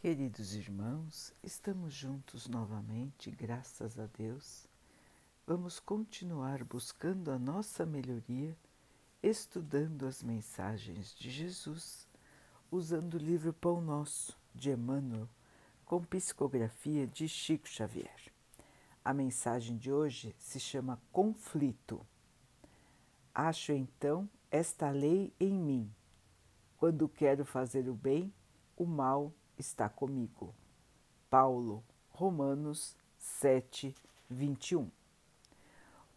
Queridos irmãos, estamos juntos novamente, graças a Deus. Vamos continuar buscando a nossa melhoria, estudando as mensagens de Jesus, usando o livro Pão Nosso, de Emmanuel, com psicografia de Chico Xavier. A mensagem de hoje se chama Conflito. Acho então esta lei em mim. Quando quero fazer o bem, o mal está comigo. Paulo, Romanos 7, 21.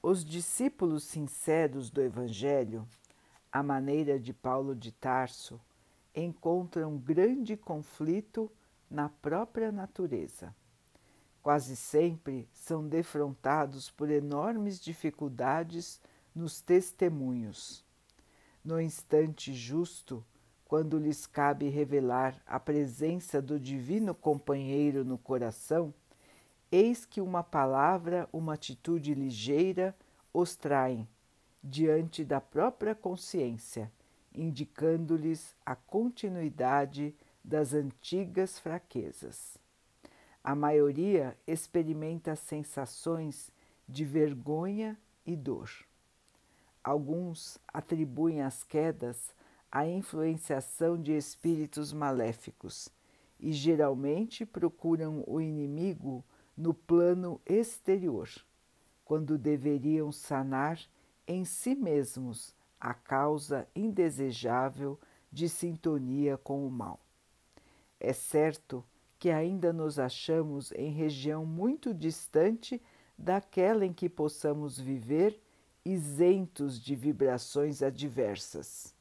Os discípulos sinceros do Evangelho, à maneira de Paulo de Tarso, encontram grande conflito na própria natureza. Quase sempre são defrontados por enormes dificuldades nos testemunhos. No instante justo, quando lhes cabe revelar a presença do Divino Companheiro no coração, eis que uma palavra, uma atitude ligeira os traem diante da própria consciência, indicando-lhes a continuidade das antigas fraquezas. A maioria experimenta sensações de vergonha e dor. Alguns atribuem as quedas a influenciação de espíritos maléficos e geralmente procuram o inimigo no plano exterior, quando deveriam sanar em si mesmos a causa indesejável de sintonia com o mal. É certo que ainda nos achamos em região muito distante daquela em que possamos viver isentos de vibrações adversas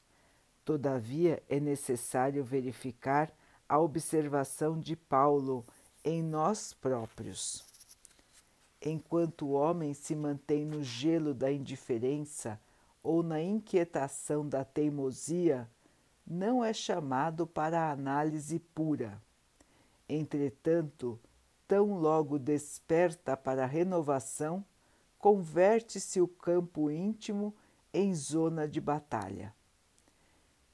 Todavia, é necessário verificar a observação de Paulo em nós próprios. Enquanto o homem se mantém no gelo da indiferença ou na inquietação da teimosia, não é chamado para a análise pura. Entretanto, tão logo desperta para a renovação, converte-se o campo íntimo em zona de batalha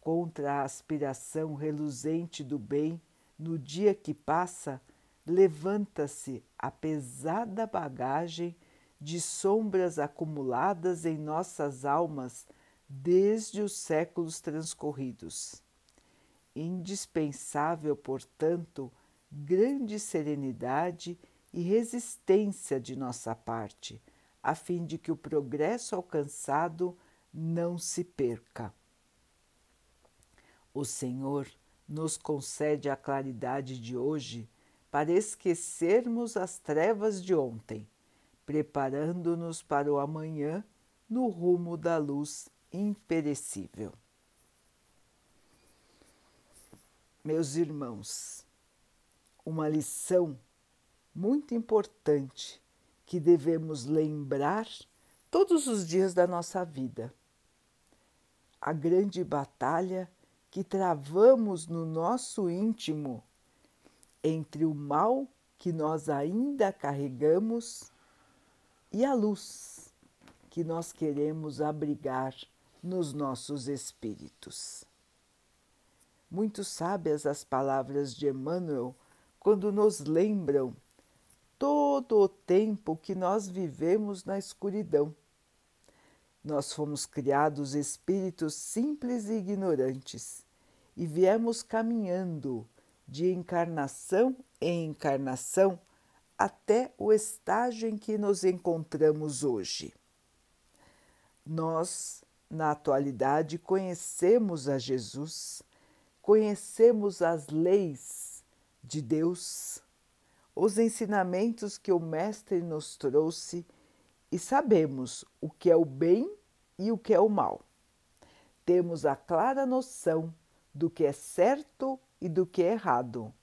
contra a aspiração reluzente do bem, no dia que passa, levanta-se a pesada bagagem de sombras acumuladas em nossas almas desde os séculos transcorridos. Indispensável, portanto, grande serenidade e resistência de nossa parte, a fim de que o progresso alcançado não se perca. O Senhor nos concede a claridade de hoje para esquecermos as trevas de ontem, preparando-nos para o amanhã no rumo da luz imperecível. Meus irmãos, uma lição muito importante que devemos lembrar todos os dias da nossa vida. A grande batalha que travamos no nosso íntimo entre o mal que nós ainda carregamos e a luz que nós queremos abrigar nos nossos espíritos. Muito sábias as palavras de Emmanuel quando nos lembram todo o tempo que nós vivemos na escuridão nós fomos criados espíritos simples e ignorantes e viemos caminhando de encarnação em encarnação até o estágio em que nos encontramos hoje. Nós, na atualidade, conhecemos a Jesus, conhecemos as leis de Deus, os ensinamentos que o Mestre nos trouxe e sabemos o que é o bem e o que é o mal. Temos a clara noção do que é certo e do que é errado,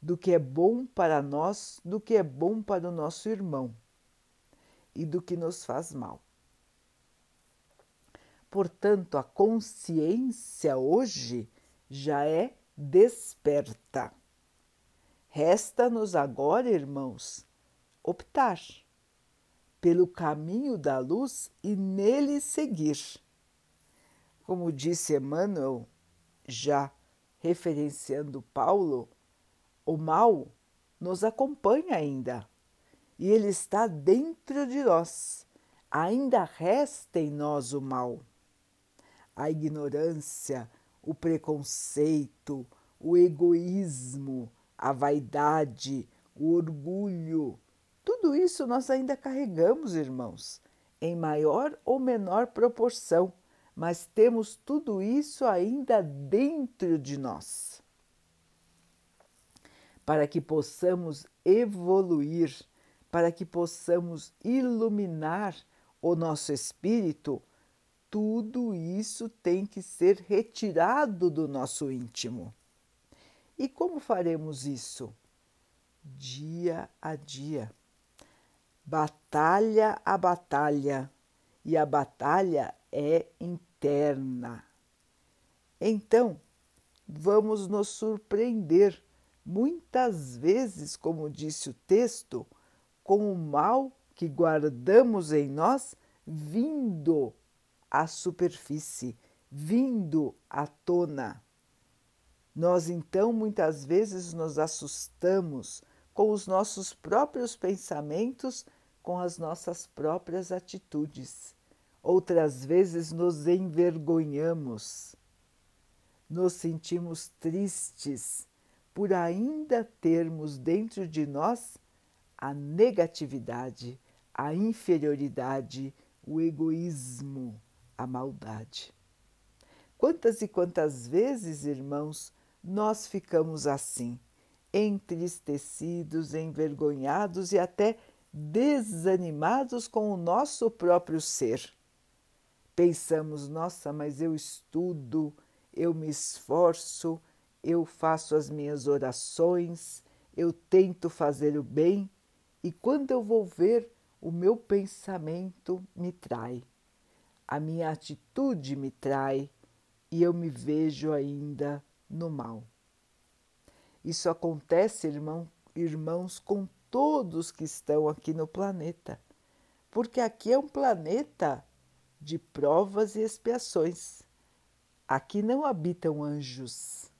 do que é bom para nós, do que é bom para o nosso irmão e do que nos faz mal. Portanto, a consciência hoje já é desperta. Resta-nos agora, irmãos, optar pelo caminho da luz e nele seguir. Como disse Emmanuel, já referenciando Paulo, O mal nos acompanha ainda e ele está dentro de nós. Ainda resta em nós o mal. A ignorância, o preconceito, o egoísmo, a vaidade, o orgulho, tudo isso nós ainda carregamos, irmãos, em maior ou menor proporção, mas temos tudo isso ainda dentro de nós. Para que possamos evoluir, para que possamos iluminar o nosso espírito, tudo isso tem que ser retirado do nosso íntimo. E como faremos isso? Dia a dia, batalha a batalha, e a batalha é interna. Então, vamos nos surpreender, muitas vezes, como disse o texto, com o mal que guardamos em nós vindo à superfície, vindo à tona. Nós então muitas vezes nos assustamos com os nossos próprios pensamentos, com as nossas próprias atitudes. Outras vezes nos envergonhamos, nos sentimos tristes por ainda termos dentro de nós a negatividade, a inferioridade, o egoísmo, a maldade. Quantas e quantas vezes, irmãos, nós ficamos assim, entristecidos, envergonhados e até desanimados com o nosso próprio ser. Pensamos, nossa, mas eu estudo, eu me esforço, eu faço as minhas orações, eu tento fazer o bem e quando eu vou ver, o meu pensamento me trai, a minha atitude me trai e eu me vejo ainda no mal. Isso acontece, irmão, irmãos, com todos que estão aqui no planeta, porque aqui é um planeta de provas e expiações. Aqui não habitam anjos,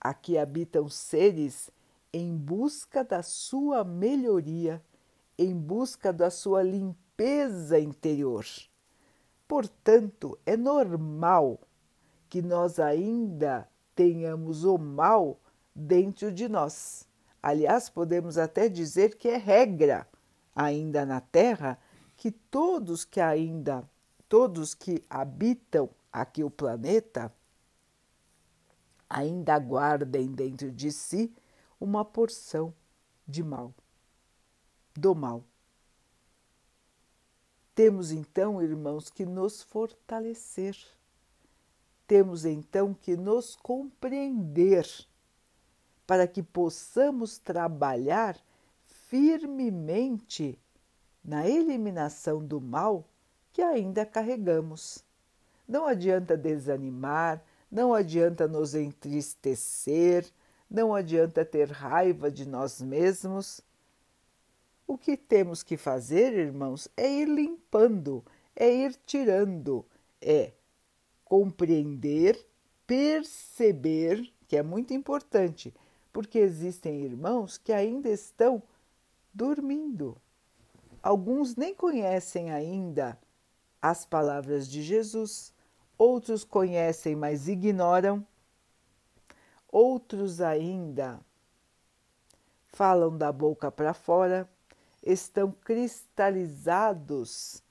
aqui habitam seres em busca da sua melhoria em busca da sua limpeza interior. Portanto, é normal que nós ainda tenhamos o mal dentro de nós. Aliás, podemos até dizer que é regra ainda na Terra que todos que ainda, todos que habitam aqui o planeta, ainda guardem dentro de si uma porção de mal do mal. Temos então, irmãos, que nos fortalecer, temos então que nos compreender para que possamos trabalhar firmemente na eliminação do mal que ainda carregamos. Não adianta desanimar, não adianta nos entristecer, não adianta ter raiva de nós mesmos, o que temos que fazer, irmãos, é ir limpando, é ir tirando, é compreender, perceber, que é muito importante, porque existem irmãos que ainda estão dormindo. Alguns nem conhecem ainda as palavras de Jesus, outros conhecem, mas ignoram, outros ainda falam da boca para fora estão cristalizados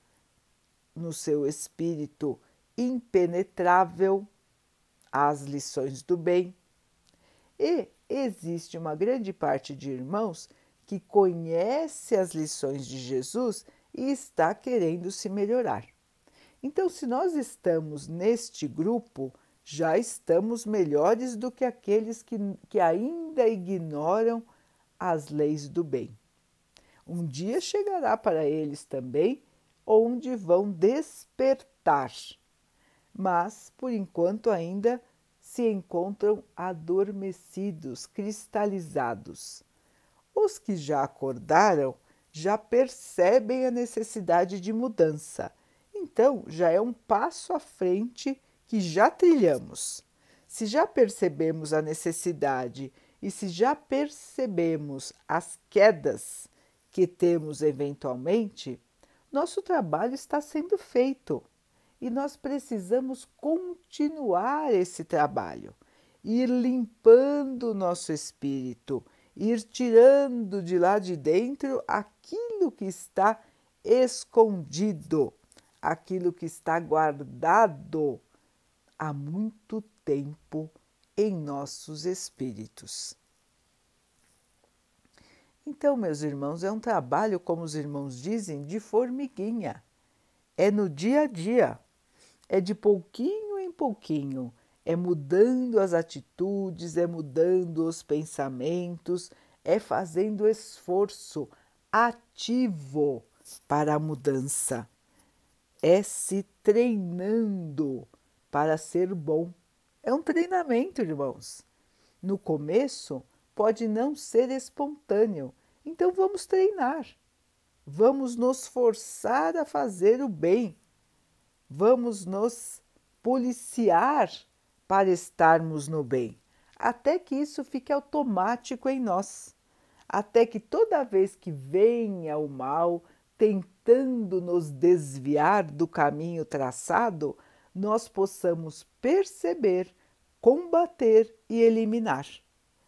no seu espírito impenetrável às lições do bem. E existe uma grande parte de irmãos que conhece as lições de Jesus e está querendo se melhorar. Então, se nós estamos neste grupo, já estamos melhores do que aqueles que, que ainda ignoram as leis do bem. Um dia chegará para eles também onde vão despertar, mas por enquanto ainda se encontram adormecidos, cristalizados. Os que já acordaram já percebem a necessidade de mudança, então já é um passo à frente que já trilhamos. Se já percebemos a necessidade e se já percebemos as quedas que temos eventualmente, nosso trabalho está sendo feito e nós precisamos continuar esse trabalho, ir limpando o nosso espírito, ir tirando de lá de dentro aquilo que está escondido, aquilo que está guardado há muito tempo em nossos espíritos. Então, meus irmãos, é um trabalho, como os irmãos dizem, de formiguinha. É no dia a dia, é de pouquinho em pouquinho, é mudando as atitudes, é mudando os pensamentos, é fazendo esforço ativo para a mudança, é se treinando para ser bom. É um treinamento, irmãos. No começo pode não ser espontâneo, então vamos treinar. Vamos nos forçar a fazer o bem. Vamos nos policiar para estarmos no bem, até que isso fique automático em nós. Até que toda vez que venha o mal tentando nos desviar do caminho traçado, nós possamos perceber, combater e eliminar.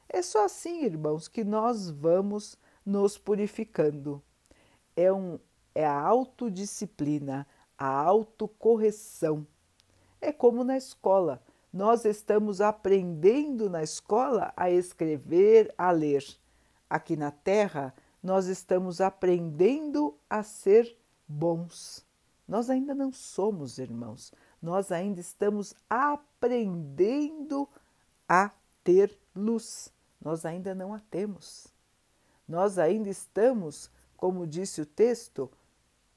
É só assim, irmãos, que nós vamos nos purificando. É, um, é a autodisciplina, a autocorreção. É como na escola. Nós estamos aprendendo na escola a escrever, a ler. Aqui na Terra, nós estamos aprendendo a ser bons. Nós ainda não somos irmãos, nós ainda estamos aprendendo a ter luz. Nós ainda não a temos. Nós ainda estamos, como disse o texto,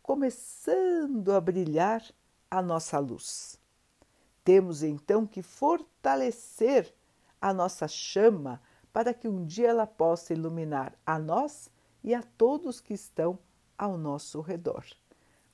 começando a brilhar a nossa luz. Temos então que fortalecer a nossa chama para que um dia ela possa iluminar a nós e a todos que estão ao nosso redor.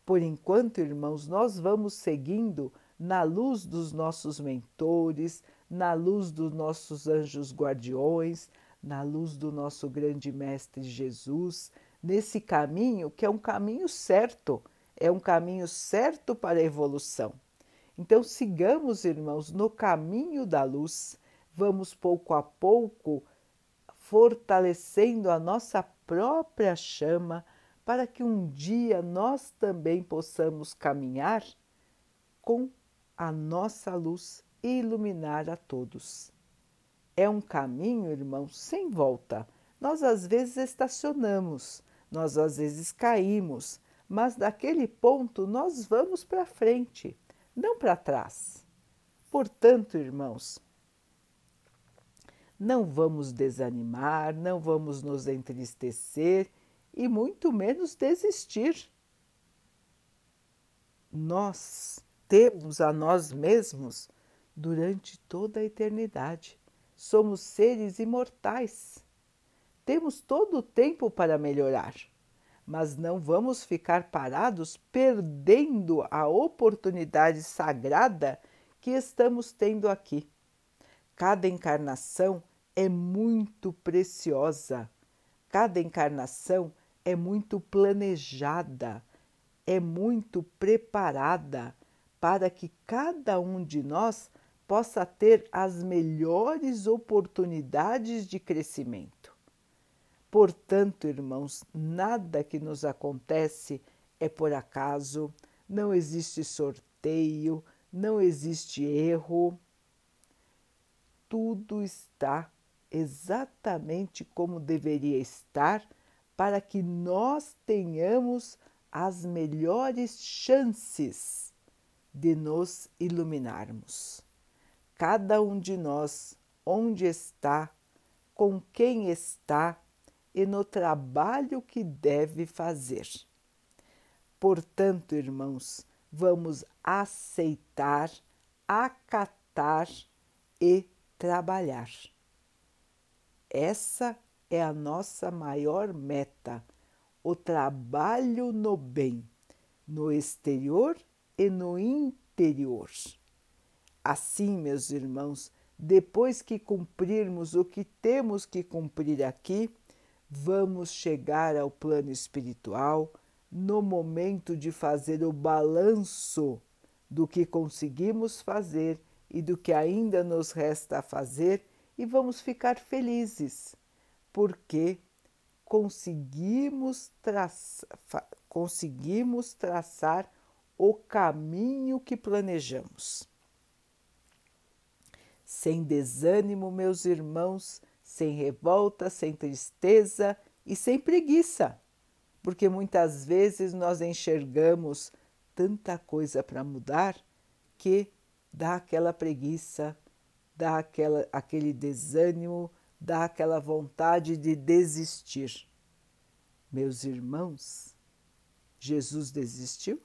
Por enquanto, irmãos, nós vamos seguindo na luz dos nossos mentores, na luz dos nossos anjos guardiões, na luz do nosso grande Mestre Jesus, nesse caminho que é um caminho certo, é um caminho certo para a evolução. Então, sigamos, irmãos, no caminho da luz, vamos pouco a pouco fortalecendo a nossa própria chama para que um dia nós também possamos caminhar com a nossa luz e iluminar a todos. É um caminho, irmãos, sem volta. Nós às vezes estacionamos, nós às vezes caímos, mas daquele ponto nós vamos para frente, não para trás. Portanto, irmãos, não vamos desanimar, não vamos nos entristecer e muito menos desistir. Nós temos a nós mesmos durante toda a eternidade. Somos seres imortais. Temos todo o tempo para melhorar, mas não vamos ficar parados perdendo a oportunidade sagrada que estamos tendo aqui. Cada encarnação é muito preciosa, cada encarnação é muito planejada, é muito preparada para que cada um de nós possa ter as melhores oportunidades de crescimento. Portanto, irmãos, nada que nos acontece é por acaso, não existe sorteio, não existe erro. Tudo está exatamente como deveria estar para que nós tenhamos as melhores chances de nos iluminarmos. Cada um de nós, onde está, com quem está e no trabalho que deve fazer. Portanto, irmãos, vamos aceitar, acatar e trabalhar. Essa é a nossa maior meta, o trabalho no bem, no exterior e no interior. Assim, meus irmãos, depois que cumprirmos o que temos que cumprir aqui, vamos chegar ao plano espiritual no momento de fazer o balanço do que conseguimos fazer e do que ainda nos resta fazer e vamos ficar felizes, porque conseguimos, conseguimos traçar o caminho que planejamos. Sem desânimo, meus irmãos, sem revolta, sem tristeza e sem preguiça, porque muitas vezes nós enxergamos tanta coisa para mudar que dá aquela preguiça, dá aquela, aquele desânimo, dá aquela vontade de desistir. Meus irmãos, Jesus desistiu?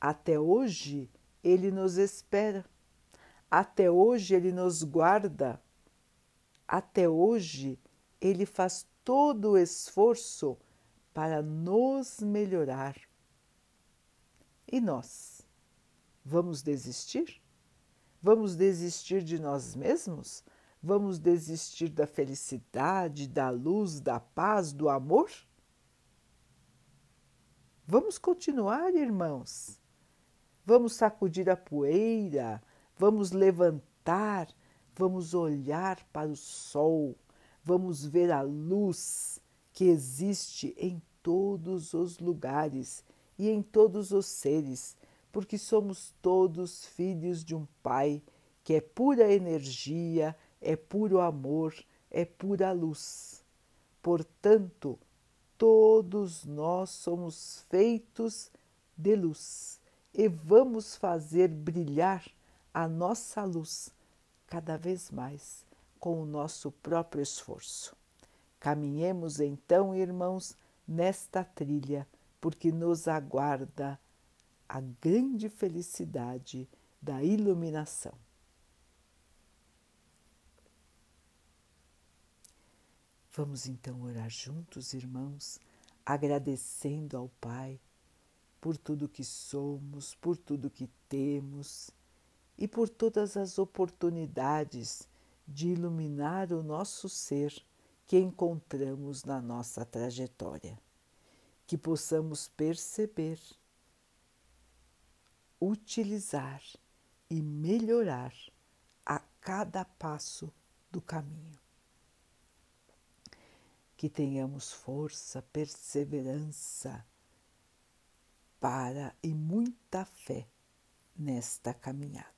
Até hoje ele nos espera, até hoje ele nos guarda, até hoje ele faz todo o esforço para nos melhorar e nós? Vamos desistir? Vamos desistir de nós mesmos? Vamos desistir da felicidade, da luz, da paz, do amor? Vamos continuar, irmãos. Vamos sacudir a poeira, vamos levantar, vamos olhar para o sol, vamos ver a luz que existe em todos os lugares e em todos os seres, porque somos todos filhos de um Pai que é pura energia, é puro amor, é pura luz. Portanto, todos nós somos feitos de luz e vamos fazer brilhar a nossa luz cada vez mais com o nosso próprio esforço. Caminhemos então, irmãos, nesta trilha porque nos aguarda a grande felicidade da iluminação. Vamos então orar juntos, irmãos, agradecendo ao Pai por tudo que somos, por tudo que temos e por todas as oportunidades de iluminar o nosso ser que encontramos na nossa trajetória que possamos perceber, utilizar e melhorar a cada passo do caminho. Que tenhamos força, perseverança para e muita fé nesta caminhada.